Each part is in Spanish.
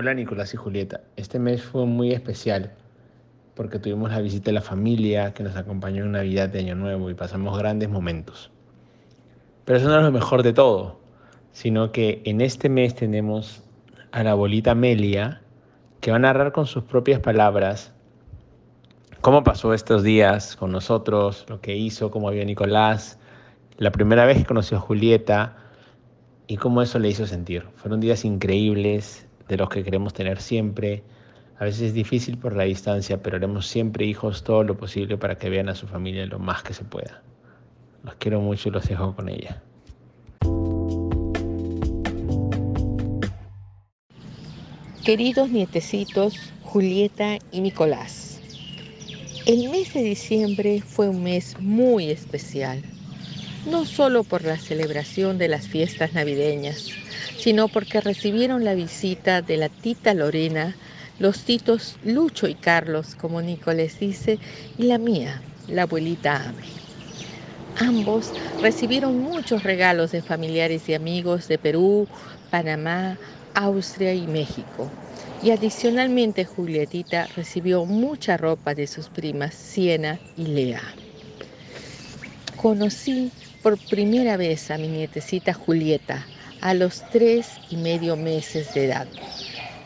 Hola Nicolás y Julieta. Este mes fue muy especial porque tuvimos la visita de la familia que nos acompañó en Navidad de Año Nuevo y pasamos grandes momentos. Pero eso no es lo mejor de todo, sino que en este mes tenemos a la abuelita Amelia que va a narrar con sus propias palabras cómo pasó estos días con nosotros, lo que hizo, cómo vio Nicolás, la primera vez que conoció a Julieta y cómo eso le hizo sentir. Fueron días increíbles, de los que queremos tener siempre. A veces es difícil por la distancia, pero haremos siempre hijos todo lo posible para que vean a su familia lo más que se pueda. Los quiero mucho y los dejo con ella. Queridos nietecitos, Julieta y Nicolás, el mes de diciembre fue un mes muy especial, no solo por la celebración de las fiestas navideñas, sino porque recibieron la visita de la tita Lorena, los titos Lucho y Carlos, como Nico les dice, y la mía, la abuelita Ame. Ambos recibieron muchos regalos de familiares y amigos de Perú, Panamá, Austria y México. Y adicionalmente Julietita recibió mucha ropa de sus primas Siena y Lea. Conocí por primera vez a mi nietecita Julieta, a los tres y medio meses de edad.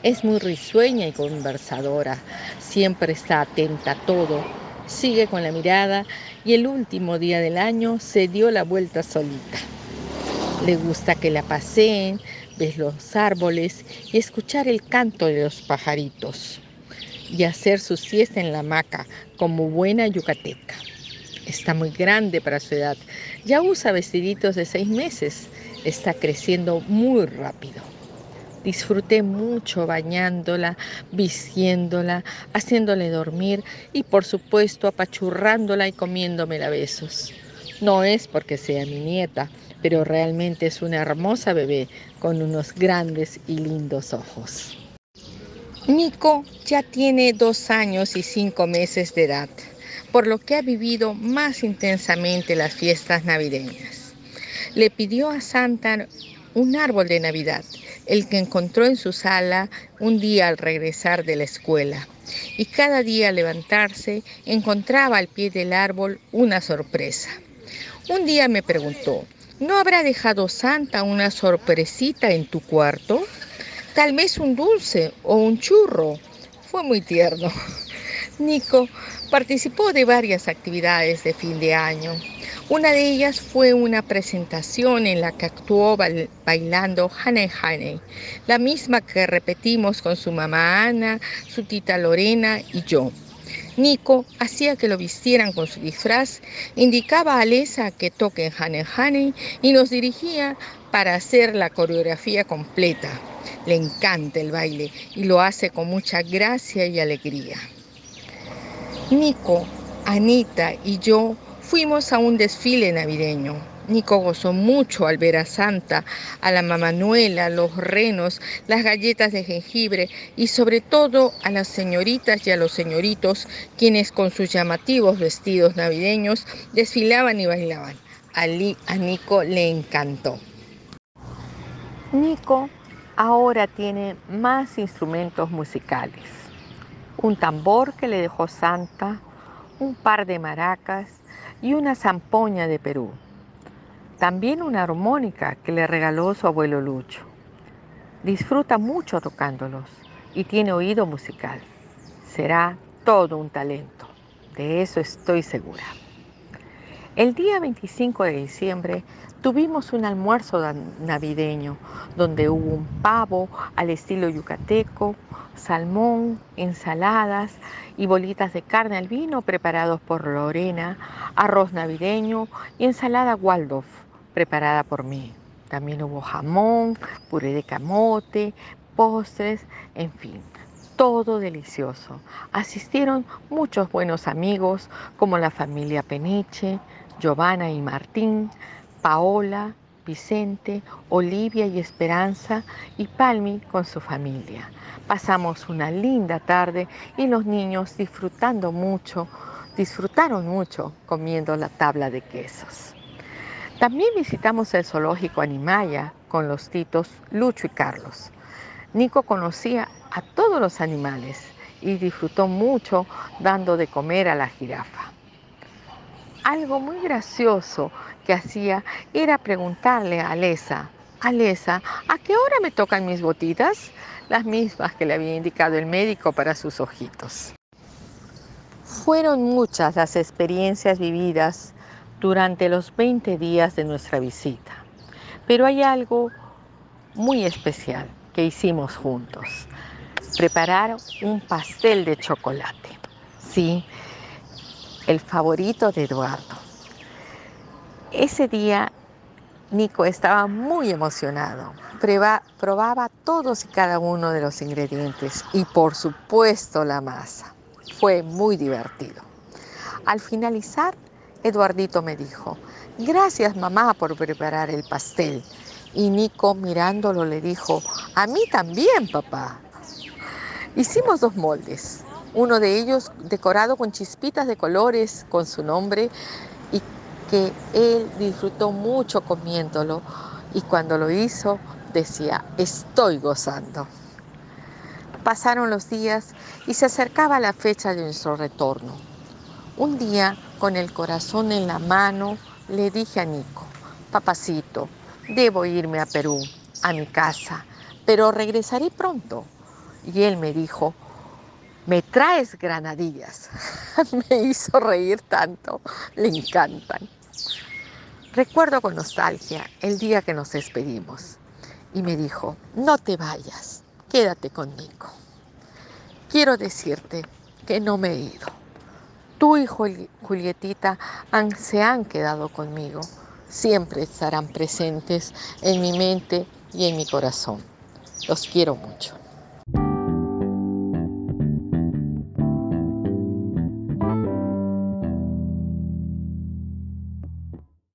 Es muy risueña y conversadora, siempre está atenta a todo, sigue con la mirada y el último día del año se dio la vuelta solita. Le gusta que la paseen, ver los árboles y escuchar el canto de los pajaritos y hacer su siesta en la hamaca como buena yucateca. Está muy grande para su edad, ya usa vestiditos de seis meses está creciendo muy rápido. Disfruté mucho bañándola, vistiéndola, haciéndole dormir y por supuesto apachurrándola y comiéndome a besos. No es porque sea mi nieta, pero realmente es una hermosa bebé con unos grandes y lindos ojos. Nico ya tiene dos años y cinco meses de edad, por lo que ha vivido más intensamente las fiestas navideñas le pidió a Santa un árbol de Navidad, el que encontró en su sala un día al regresar de la escuela. Y cada día al levantarse encontraba al pie del árbol una sorpresa. Un día me preguntó, ¿no habrá dejado Santa una sorpresita en tu cuarto? Tal vez un dulce o un churro. Fue muy tierno. Nico participó de varias actividades de fin de año. Una de ellas fue una presentación en la que actuó bailando Hane Hane, la misma que repetimos con su mamá Ana, su tita Lorena y yo. Nico hacía que lo vistieran con su disfraz, indicaba a Alesa que toque Hane Hane y nos dirigía para hacer la coreografía completa. Le encanta el baile y lo hace con mucha gracia y alegría. Nico, Anita y yo Fuimos a un desfile navideño. Nico gozó mucho al ver a Santa, a la mamanuela, los renos, las galletas de jengibre y sobre todo a las señoritas y a los señoritos quienes con sus llamativos vestidos navideños desfilaban y bailaban. A, a Nico le encantó. Nico ahora tiene más instrumentos musicales. Un tambor que le dejó Santa, un par de maracas, y una zampoña de Perú. También una armónica que le regaló su abuelo Lucho. Disfruta mucho tocándolos y tiene oído musical. Será todo un talento, de eso estoy segura. El día 25 de diciembre tuvimos un almuerzo navideño donde hubo un pavo al estilo yucateco, salmón, ensaladas y bolitas de carne al vino preparados por Lorena, arroz navideño y ensalada Waldorf preparada por mí. También hubo jamón, puré de camote, postres, en fin, todo delicioso. Asistieron muchos buenos amigos como la familia Peniche, Giovanna y Martín, Paola, Vicente, Olivia y Esperanza y Palmi con su familia. Pasamos una linda tarde y los niños disfrutando mucho, disfrutaron mucho comiendo la tabla de quesos. También visitamos el zoológico Animaya con los titos Lucho y Carlos. Nico conocía a todos los animales y disfrutó mucho dando de comer a la jirafa. Algo muy gracioso que hacía era preguntarle a Alesa, Alesa, ¿a qué hora me tocan mis botitas? Las mismas que le había indicado el médico para sus ojitos. Fueron muchas las experiencias vividas durante los 20 días de nuestra visita, pero hay algo muy especial que hicimos juntos. Preparar un pastel de chocolate. Sí, el favorito de Eduardo. Ese día Nico estaba muy emocionado. probaba todos y cada uno de los ingredientes y por supuesto la masa. Fue muy divertido. Al finalizar, Eduardito me dijo, gracias mamá por preparar el pastel. Y Nico mirándolo le dijo, a mí también papá. Hicimos dos moldes, uno de ellos decorado con chispitas de colores con su nombre y que él disfrutó mucho comiéndolo y cuando lo hizo decía, estoy gozando. Pasaron los días y se acercaba la fecha de nuestro retorno. Un día, con el corazón en la mano, le dije a Nico, papacito, debo irme a Perú, a mi casa, pero regresaré pronto. Y él me dijo, me traes granadillas. me hizo reír tanto, le encantan. Recuerdo con nostalgia el día que nos despedimos y me dijo, no te vayas, quédate conmigo. Quiero decirte que no me he ido. Tú y Julietita se han quedado conmigo. Siempre estarán presentes en mi mente y en mi corazón. Los quiero mucho.